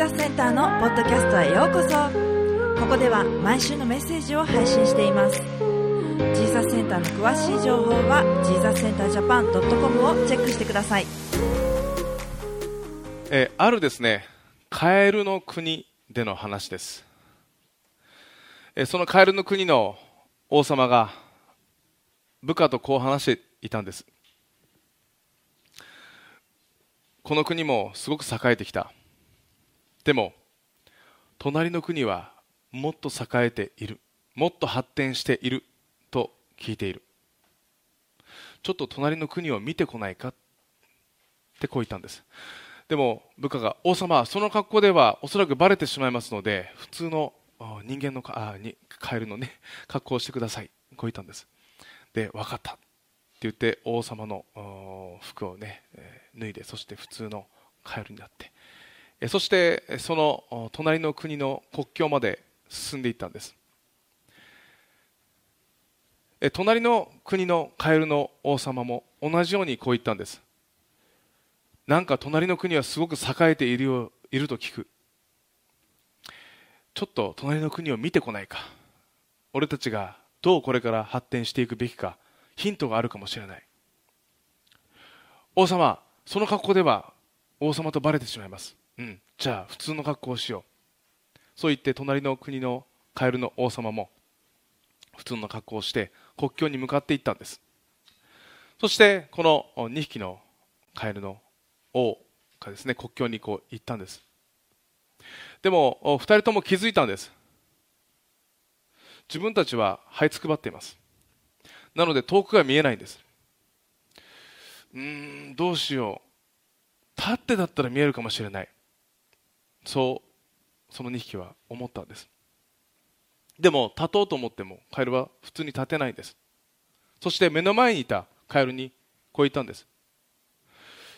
ザスセンターのポッドキャストへようこそ。ここでは毎週のメッセージを配信しています。ジーザスセンターの詳しい情報はジーザスセンタージャパン .com をチェックしてください。えーあるですねカエルの国での話です、えーそのカエルの国の王様が部下とこう話していたんです。この国もすごく栄えてきた。でも隣の国はもっと栄えている。もっと発展していると聞いている。ちょっと隣の国を見てこないかってこう言ったんです。でも部下が王様その格好ではおそらくバレてしまいますので普通の人間のかあにカエルのね 格好をしてください。こう言ったんです。で分かった。って言って王様の服をね、脱いでそして普通のカエルになって。そしてその隣の国の国境まで進んでいったんです。隣の国のカエルの王様も同じようにこう言ったんです。なんか隣の国はすごく栄えているよいると聞く。ちょっと隣の国を見てこないか。俺たちがどうこれから発展していくべきかヒントがあるかもしれない。王様その格好では王様とバレてしまいます。うん。じゃあ普通の格好をしよう。そう言って隣の国のカエルの王様も普通の格好をして国境に向かっていったんです。そしてこの2匹のカエルの王がですね国境にこう行ったんです。でもお二人とも気づいたんです。自分たちは這いつくばっています。なので遠くが見えないんです。うーんどうしよう。立ってだったら見えるかもしれない。そうその2匹は思ったんです。でも立とうと思ってもカエルは普通に立てないんです。そして目の前にいたカエルにこう言ったんです。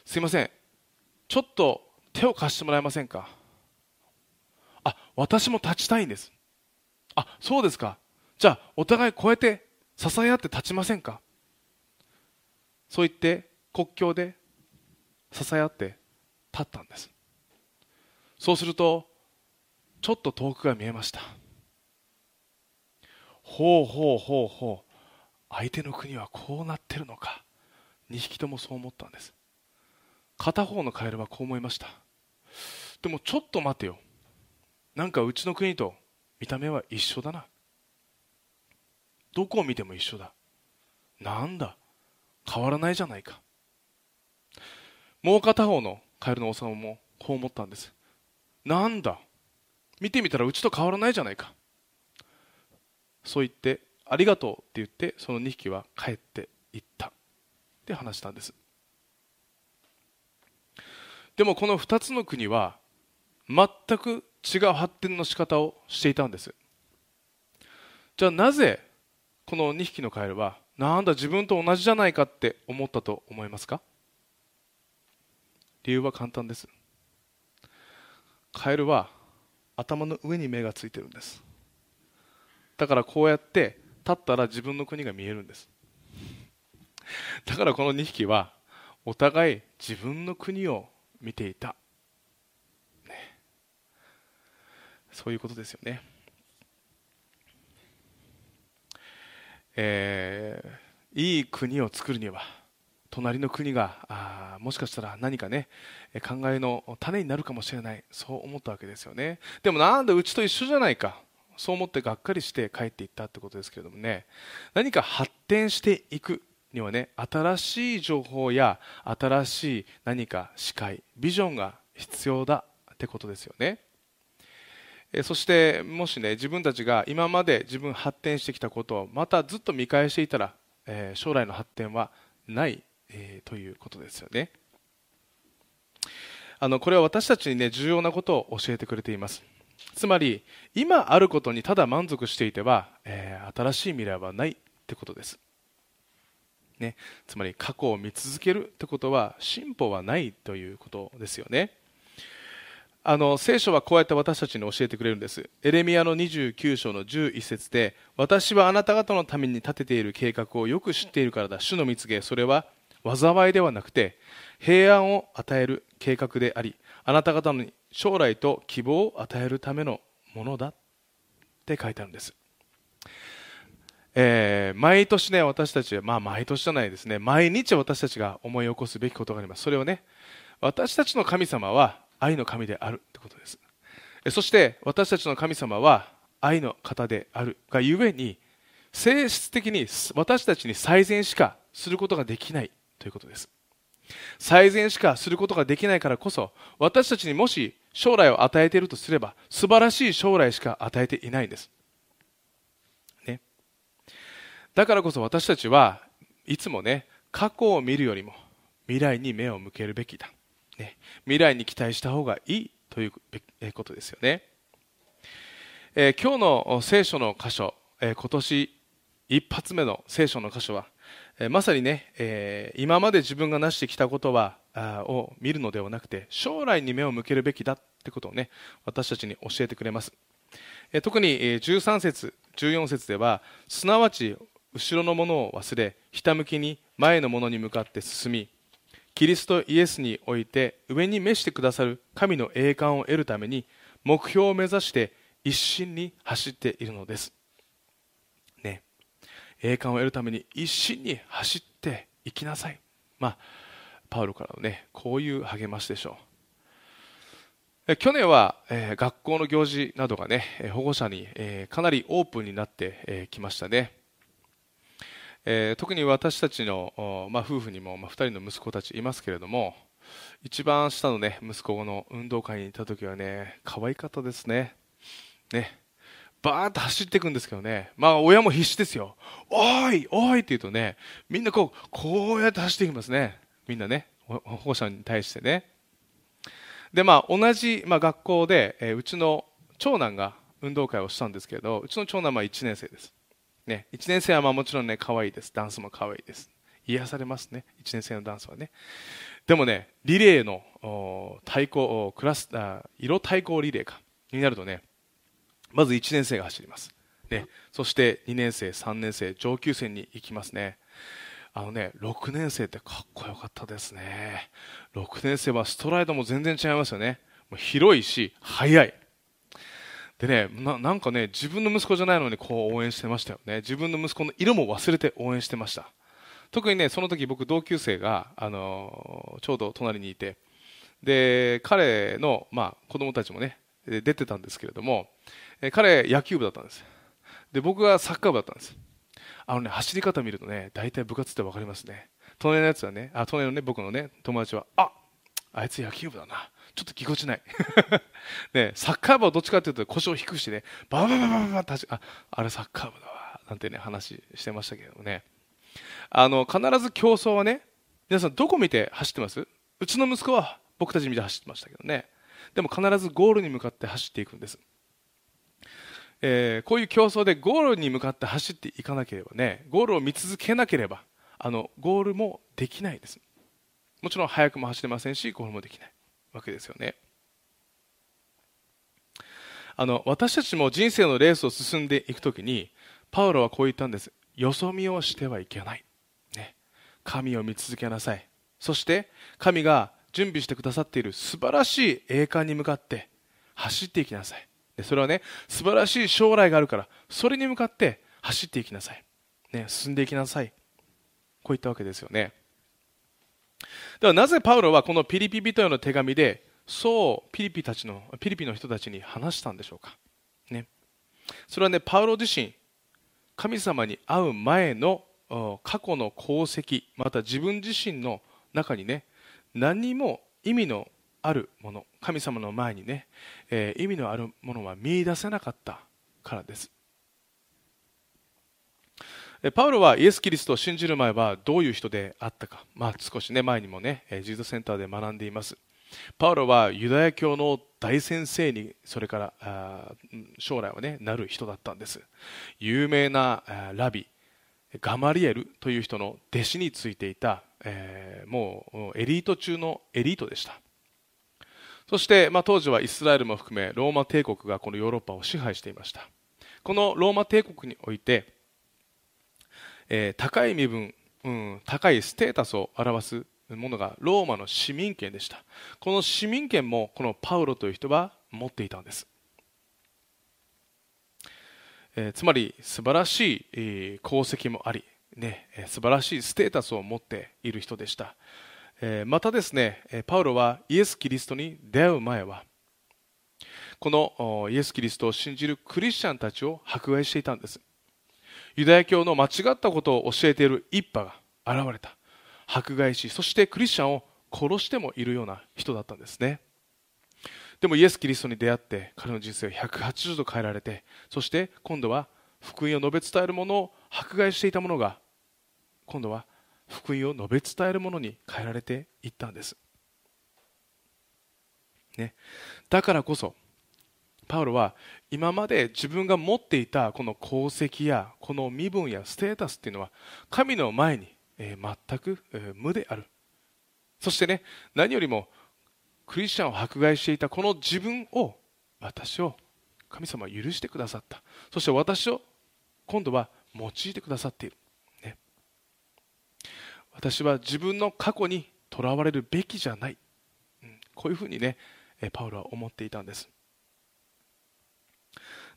すいません。ちょっと手を貸してもらえませんか？あ私も立ちたいんです。あそうですか。じゃあお互いこうやって支え合って立ちませんか？そう言って国境で支え合って立ったんです。そうするとちょっと遠くが見えました。ほうほうほうほう。相手の国はこうなってるのか。2匹ともそう思ったんです。片方のカエルはこう思いました。でもちょっと待てよ。なんかうちの国と見た目は一緒だな。どこを見ても一緒だ。なんだ。変わらないじゃないか。もう片方のカエルの王様もこう思ったんです。なんだ？見てみたらうちと変わらないじゃないか。そう言ってありがとうって言ってその2匹は帰っていった。って話したんです。でもこの2つの国は全く違う発展の仕方をしていたんです。じゃあなぜこの2匹のカエルはなんだ自分と同じじゃないかって思ったと思いますか？理由は簡単です。カエルは頭の上に目がついてるんです。だからこうやって立ったら自分の国が見えるんです。だからこの2匹はお互い自分の国を見ていた、ね、そういうことですよね、えーいい国を作るには隣の国があもしかしたら何かね考えの種になるかもしれない。そう思ったわけですよね。でもなんだうちと一緒じゃないか。そう思ってがっかりして帰っていったってことですけれどもね。何か発展していくにはね新しい情報や新しい何か視界ビジョンが必要だってことですよね。そしてもしね自分たちが今まで自分発展してきたことをまたずっと見返していたら、えー将来の発展はない、えーということですよね。あのこれは私たちにね重要なことを教えてくれています。つまり今あることにただ満足していては、えー新しい未来はないってことです。ね、つまり過去を見続けるってことは進歩はないということですよね。あの聖書はこうやって私たちに教えてくれるんです。エレミアの29章の11節で私はあなた方のために立てている計画をよく知っているからだ。主の蜜げそれは災いではなくて平安を与える計画でありあなた方に将来と希望を与えるためのものだって書いてあるんですえー、毎年ね、私たちは、まあ毎年じゃないですね、毎日私たちが思い起こすべきことがあります。それをね、私たちの神様は愛の神であるということです。そして私たちの神様は愛の方であるがゆえに、性質的に私たちに最善しかすることができないということです。最善しかすることができないからこそ、私たちにもし将来を与えているとすれば、素晴らしい将来しか与えていないんです。ねだからこそ私たちはいつもね、過去を見るよりも未来に目を向けるべきだ。ね、未来に期待した方がいいということですよね。えー、今日の聖書の箇所、えー、今年一発目の聖書の箇所は、まさにね、え今まで自分が成してきたことはを見るのではなくて将来に目を向けるべきだってことをね私たちに教えてくれます、え特に13節14節ではすなわち後ろのものを忘れひたむきに前のものに向かって進みキリストイエスにおいて上に召してくださる神の栄冠を得るために目標を目指して一心に走っているのです、栄冠を得るために一心に走っていきなさい、まあ、パウロからのねこういう励ましでしょう。去年は、え、学校の行事などがね保護者に、え、かなりオープンになってき、えー、ましたね。えー、特に私たちの、まあ、夫婦にも、まあ、2人の息子たちいますけれども一番下の、ね、息子の運動会にいた時はね可愛かったですね。ね。バーッと走っていくんですけどね。まあ親も必死ですよ。おいおいって言うとねみんなこうこうやって走っていきますね。みんなね。保護者に対してね。でまあ同じ、まあ、学校で、え、うちの長男が運動会をしたんですけどうちの長男は1年生です。ね、1年生はまあもちろんね、可愛いです。ダンスも可愛いです。癒されますね、1年生のダンスはね。でもね、リレーの対抗、クラス、あ色対抗リレーか、になるとね、まず1年生が走ります。ね、そして2年生、3年生、上級生に行きますね。あのね、6年生ってかっこよかったですね。6年生はストライドも全然違いますよね。もう広いし、速い。でねな、んかね、自分の息子じゃないのにこう応援してましたよね。自分の息子の色も忘れて応援してました。特にね、その時僕同級生が、あのー、ちょうど隣にいて、で、彼の、まあ、子供たちもね、出てたんですけれども、え彼野球部だったんです。で、僕はサッカー部だったんです。あのね、走り方見るとね、大体部活って分かりますね。隣のやつはね、あ、隣のね、僕のね、友達は、ああいつ野球部だな。ちょっとぎこちない。ね、サッカー部はどっちかというと腰を低くしてね、ババババババってあ、あれサッカー部だわ、なんてね、話してましたけどね。あの、必ず競争はね、皆さんどこ見て走ってますうちの息子は僕たち見て走ってましたけどね。でも必ずゴールに向かって走っていくんです。えー、こういう競争でゴールに向かって走っていかなければね、ゴールを見続けなければ、あの、ゴールもできないです。もちろん速くも走れませんし、ゴールもできない。わけですよね。あの私たちも人生のレースを進んでいくときにパウロはこう言ったんですよそ見をしてはいけない、ね、神を見続けなさいそして神が準備してくださっている素晴らしい栄冠に向かって走っていきなさいそれはね素晴らしい将来があるからそれに向かって走っていきなさい、ね、進んでいきなさい。こういったわけですよね。ではなぜパウロはこのピリピ人への手紙でそうピリピたちのピリピの人たちに話したんでしょうか、ね、それはねパウロ自身神様に会う前の過去の功績また自分自身の中にね何も意味のあるもの神様の前にね、えー、意味のあるものは見出せなかったからです。パウロはイエス・キリストを信じる前はどういう人であったか、まあ、少し、ね、前にもねジーザセンターで学んでいます。パウロはユダヤ教の大先生にそれから将来は、ね、なる人だったんです。有名なラビガマリエルという人の弟子についていた、えー、もうエリート中のエリートでした。そして、まあ、当時はイスラエルも含めローマ帝国がこのヨーロッパを支配していました。このローマ帝国においてえー、高い身分、うん、高いステータスを表すものがローマの市民権でした。この市民権もこのパウロという人は持っていたんです、えー、つまり素晴らしい、えー、功績もあり、ね、素晴らしいステータスを持っている人でした、またですねパウロはイエス・キリストに出会う前はこのイエス・キリストを信じるクリスチャンたちを迫害していたんです。ユダヤ教の間違ったことを教えている一派が現れた。迫害しそしてクリスチャンを殺してもいるような人だったんですね。でもイエス・キリストに出会って彼の人生を180度変えられてそして今度は福音を述べ伝える者を迫害していた者が今度は福音を述べ伝える者に変えられていったんです、ね、だからこそパウロは今まで自分が持っていたこの功績やこの身分やステータスっていうのは神の前に全く無である。そしてね何よりもクリスチャンを迫害していたこの自分を私を神様は許してくださった。そして私を今度は用いてくださっている、私は自分の過去にとらわれるべきじゃない、うん、こういうふうにねパウロは思っていたんです。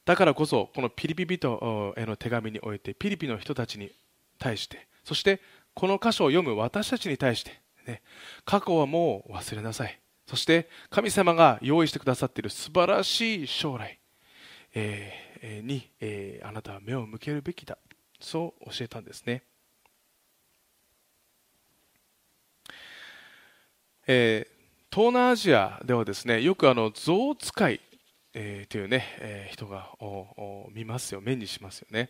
だからこそこのピリピ人への手紙においてピリピの人たちに対してそしてこの箇所を読む私たちに対して、ね、過去はもう忘れなさい。そして神様が用意してくださっている素晴らしい将来、えー、に、えー、あなたは目を向けるべきだ。そう教えたんですね、えー、東南アジアではですねよくあの象使いえー、というね、えー、人が見ますよ。目にしますよね。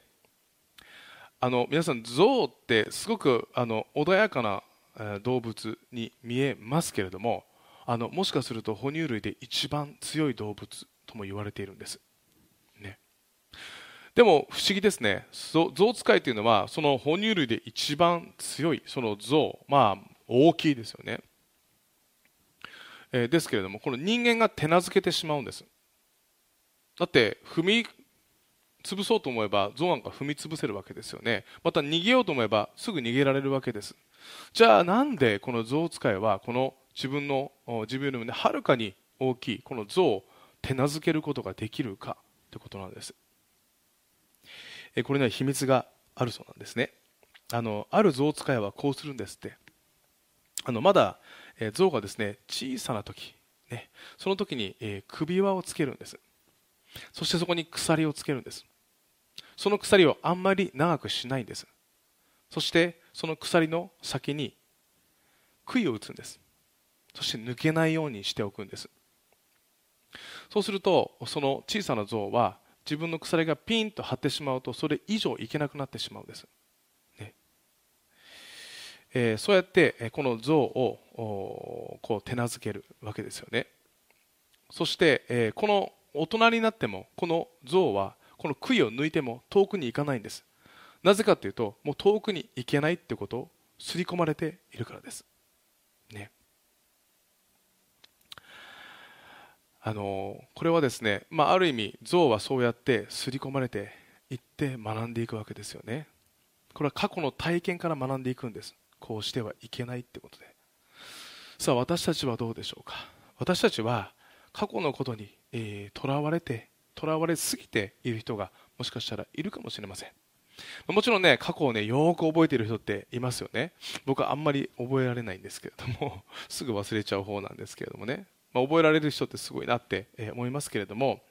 あの皆さん象ってすごくあの穏やかな、え、動物に見えますけれどもあのもしかすると哺乳類で一番強い動物とも言われているんです、ね、でも不思議ですね。象使いというのはその哺乳類で一番強いその象まあ大きいですよね、えー、ですけれどもこの人間が手なずけてしまうんです。だって踏み潰そうと思えば象なんか踏み潰せるわけですよね。また逃げようと思えばすぐ逃げられるわけです。じゃあなんでこの象使いはこの自分の自分よりもはるかに大きいこの象を手なずけることができるかということなんです。これには秘密があるそうなんですね。あのある象使いはこうするんですって。あのまだえ象がですね小さな時、ね、その時にえ首輪をつけるんです。そしてそこに鎖をつけるんです。その鎖をあんまり長くしないんです。そしてその鎖の先に杭を打つんです。そして抜けないようにしておくんです。そうするとその小さな像は自分の鎖がピンと張ってしまうとそれ以上いけなくなってしまうんです、ね。えー、そうやってこの像をこう手なずけるわけですよね。そして、えー、この大人になってもこの象はこの杭を抜いても遠くに行かないんです。なぜかというともう遠くに行けないってことを刷り込まれているからです。ね。あのこれはですね、まあ、ある意味象はそうやって刷り込まれていって学んでいくわけですよね。これは過去の体験から学んでいくんです。こうしてはいけないってことで。さあ私たちはどうでしょうか？私たちは過去のことにとら、えー、われてとらわれすぎている人がもしかしたらいるかもしれません。もちろんね過去をねよく覚えている人っていますよね。僕はあんまり覚えられないんですけれども すぐ忘れちゃう方なんですけれどもね、まあ、覚えられる人ってすごいなって思いますけれども。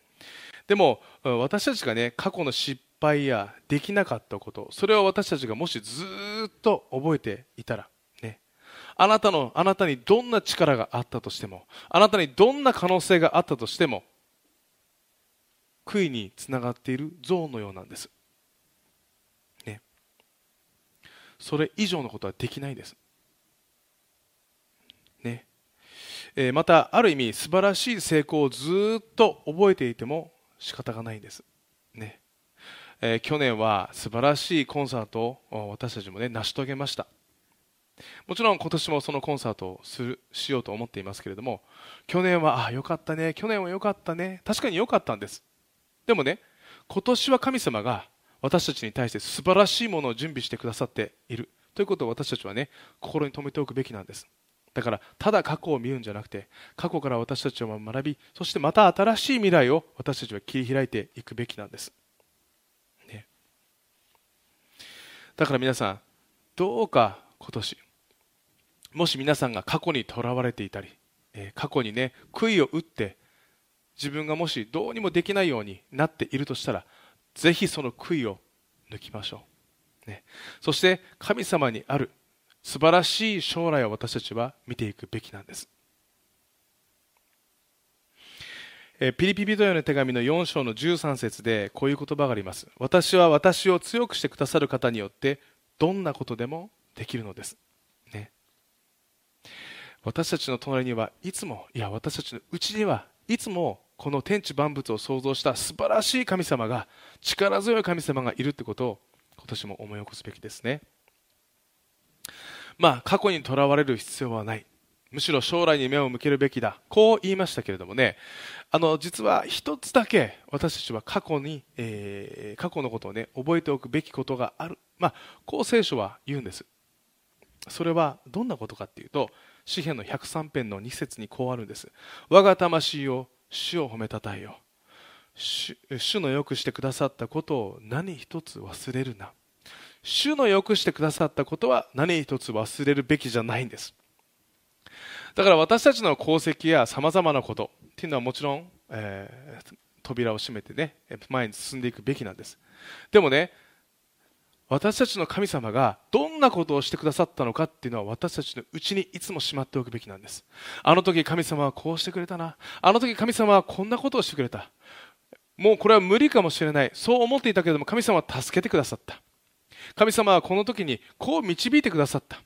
でも私たちがね過去の失敗やできなかったことそれを私たちがもしずっと覚えていたらあなたの、あなたにどんな力があったとしても、あなたにどんな可能性があったとしても、悔いにつながっている像のようなんです。ね。それ以上のことはできないです。ね。えー、また、ある意味、素晴らしい成功をずっと覚えていても仕方がないんです。ね。えー、去年は素晴らしいコンサートを私たちもね、成し遂げました。もちろん今年もそのコンサートをするしようと思っていますけれども去年はあ良かったね去年は良かったね確かに良かったんです。でもね今年は神様が私たちに対して素晴らしいものを準備してくださっている。ということを私たちはね心に留めておくべきなんです。だからただ過去を見るんじゃなくて過去から私たちは学びそしてまた新しい未来を私たちは切り開いていくべきなんです、ね、だから皆さんどうか今年もし皆さんが過去にとらわれていたり、え、過去にね杭を打って自分がもしどうにもできないようになっているとしたらぜひその杭を抜きましょう、ね、そして神様にある素晴らしい将来を私たちは見ていくべきなんですえ。ピリピリドへの手紙の4章の13節でこういう言葉があります。私は私を強くしてくださる方によってどんなことでもできるのです。私たちの隣にはいつも、いや私たちのうちにはいつもこの天地万物を創造した素晴らしい神様が力強い神様がいるってことを今年も思い起こすべきですね。まあ、過去にとらわれる必要はない。むしろ将来に目を向けるべきだ。こう言いましたけれどもね、あの、実は一つだけ私たちは過去に、えー、過去のことをね、覚えておくべきことがある。まあ、こう聖書は言うんです。それはどんなことかっていうと、詩篇の103編の2節にこうあるんです。我が魂を主を褒めたたえよ。主のよくしてくださったことを何一つ忘れるな。主の良くしてくださったことは何一つ忘れるべきじゃないんです。だから私たちの功績や様々なことっていうのはもちろん、えー、扉を閉めてね、前に進んでいくべきなんです。でもね、私たちの神様がどんなことをしてくださったのかっていうのは私たちのうちにいつもしまっておくべきなんです。あの時神様はこうしてくれたな。あの時神様はこんなことをしてくれた。もうこれは無理かもしれない。そう思っていたけれども神様は助けてくださった。神様はこの時にこう導いてくださった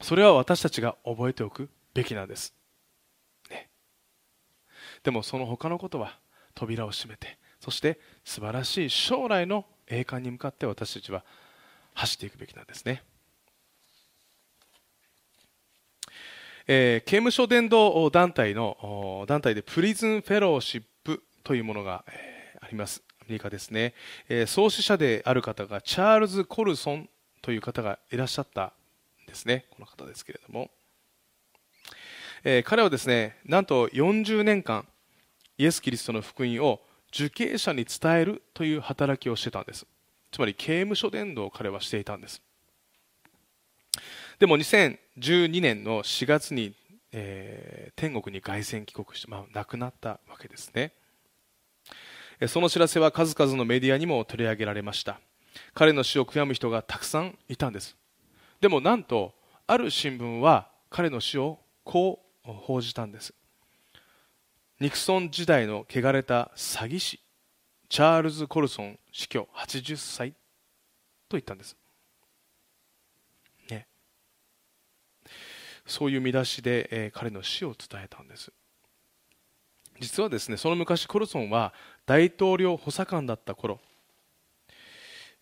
それは私たちが覚えておくべきなんです、ね、でもその他のことは扉を閉めてそして素晴らしい将来の栄冠に向かって私たちは走っていくべきなんですね、えー、刑務所伝道団体の団体でプリズンフェローシップというものが、えー、あります。アメリカですね、えー、創始者である方がチャールズ・コルソンという方がいらっしゃったんですね。この方ですけれども、えー、彼はですねなんと40年間イエス・キリストの福音を受刑者に伝えるという働きをしてたんです。つまり刑務所伝道を彼はしていたんです。でも2012年の4月に、えー、天国に凱旋帰国して、まあ、亡くなったわけですね。その知らせは数々のメディアにも取り上げられました。彼の死を悔やむ人がたくさんいたんです。でもなんとある新聞は彼の死をこう報じたんです。ニクソン時代の汚れた詐欺師チャールズ・コルソン死去80歳と言ったんです、ね、そういう見出しで、えー、彼の死を伝えたんです。実はですねその昔コルソンは大統領補佐官だった頃、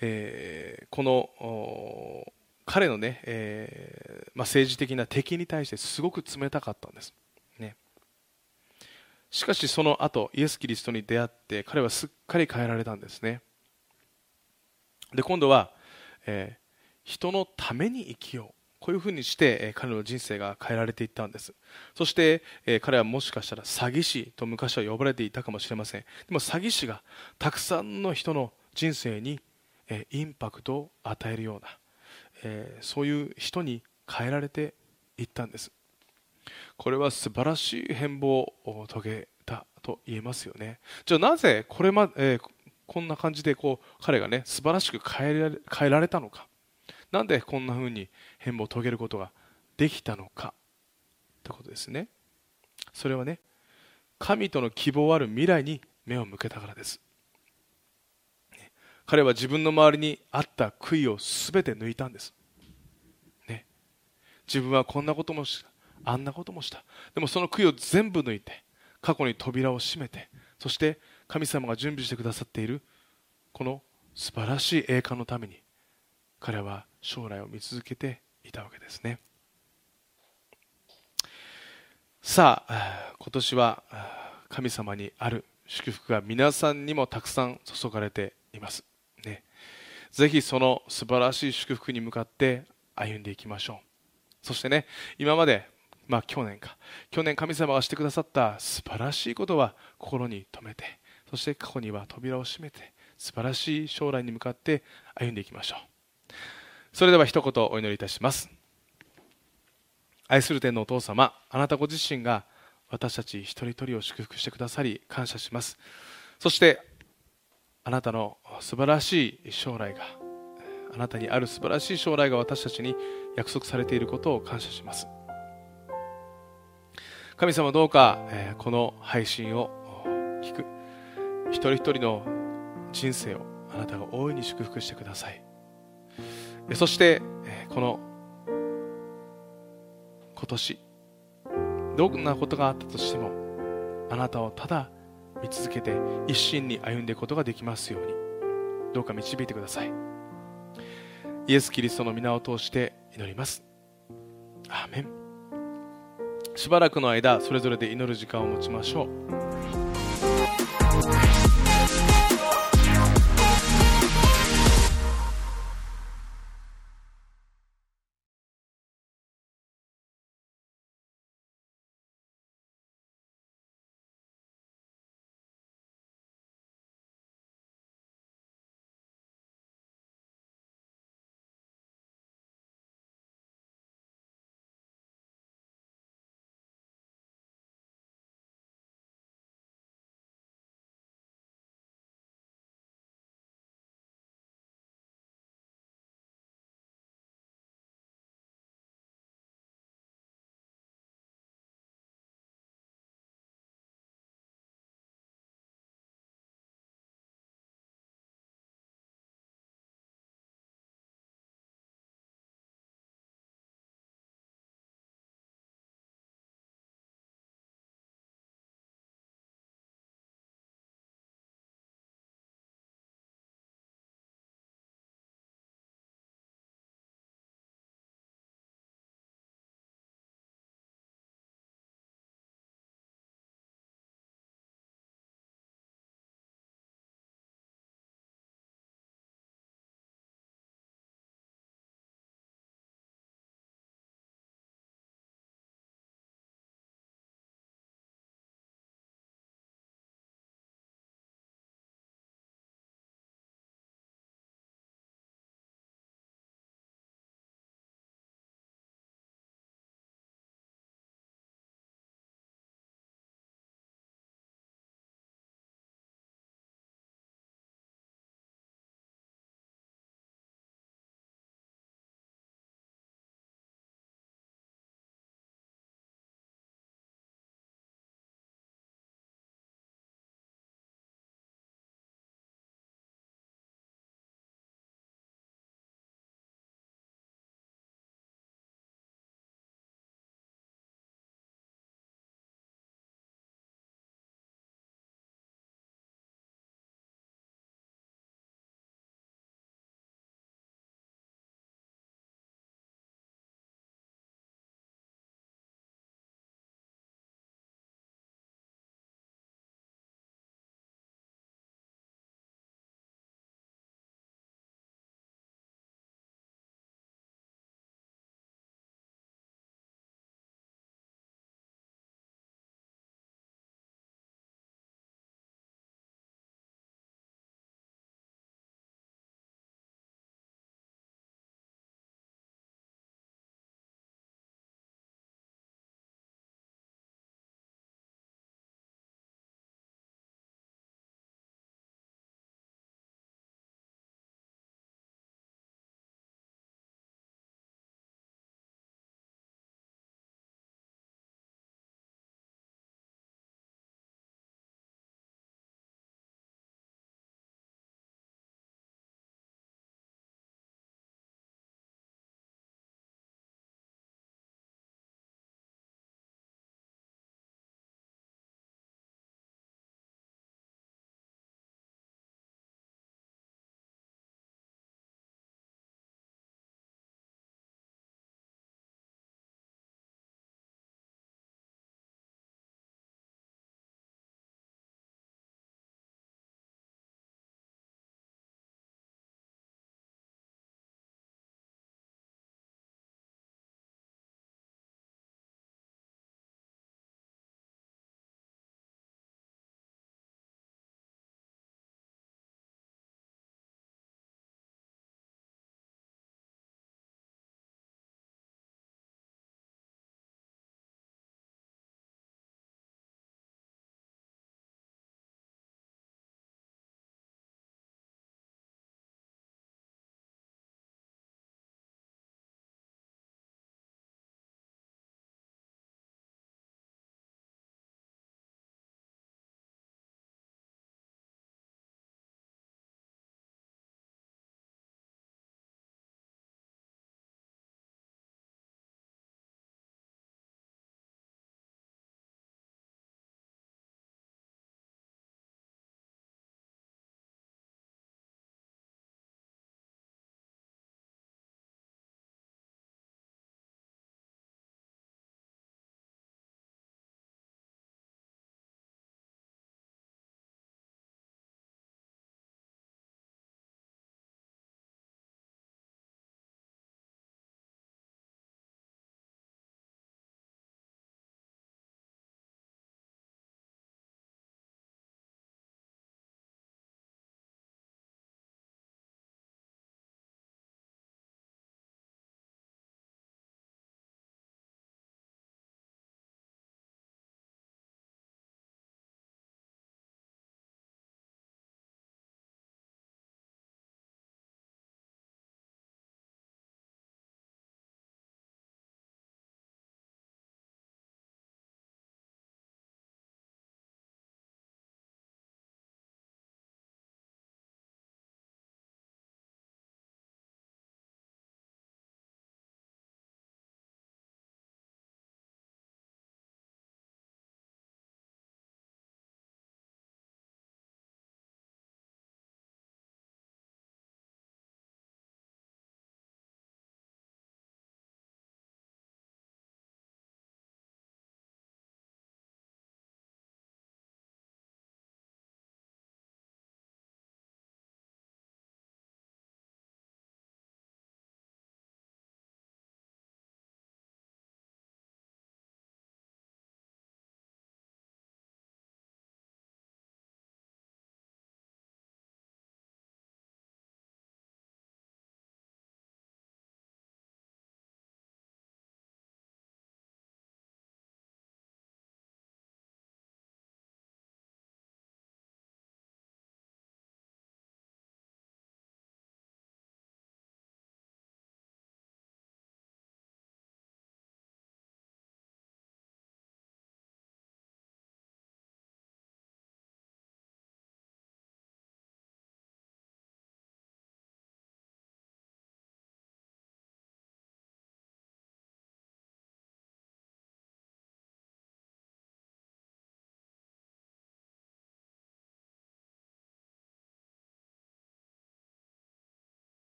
えー、この彼のね、えーまあ、政治的な敵に対してすごく冷たかったんです、しかしその後イエス・キリストに出会って彼はすっかり変えられたんですね。で今度は、えー、人のために生きよう。こういうふうにして、え彼の人生が変えられていったんです。そして、え彼はもしかしたら詐欺師と昔は呼ばれていたかもしれません。でも詐欺師がたくさんの人の人生に、えインパクトを与えるような、えそういう人に変えられていったんです。これは素晴らしい変貌を遂げたと言えますよね。じゃあなぜこれま、えー、こんな感じでこう彼がね素晴らしく変えられ変えられたのか。なんでこんな風に変貌を遂げることができたのかってことですね。それはね神との希望ある未来に目を向けたからです。彼は自分の周りにあった悔いを全て抜いたんです、ね、自分はこんなこともしあんなこともした。でもその悔いを全部抜いて過去に扉を閉めてそして神様が準備してくださっているこの素晴らしい栄冠のために彼は将来を見続けていたわけですね。さあ今年は神様にある祝福が皆さんにもたくさん注がれています、ね、ぜひその素晴らしい祝福に向かって歩んでいきましょう。そしてね今までまあ去年か。去年神様がしてくださった素晴らしいことは心に留めてそして過去には扉を閉めて素晴らしい将来に向かって歩んでいきましょう。それでは一言お祈りいたします。愛する天のお父様あなたご自身が私たち一人一人を祝福してくださり感謝します。そしてあなたの素晴らしい将来があなたにある素晴らしい将来が私たちに約束されていることを感謝します。神様どうか、えこの配信を聞く。一人一人の人生をあなたが大いに祝福してください。そしてこの今年どんなことがあったとしてもあなたをただ見続けて一心に歩んでいくことができますようにどうか導いてください。イエス・キリストの皆を通して祈ります。アーメン。しばらくの間それぞれで祈る時間を持ちましょう。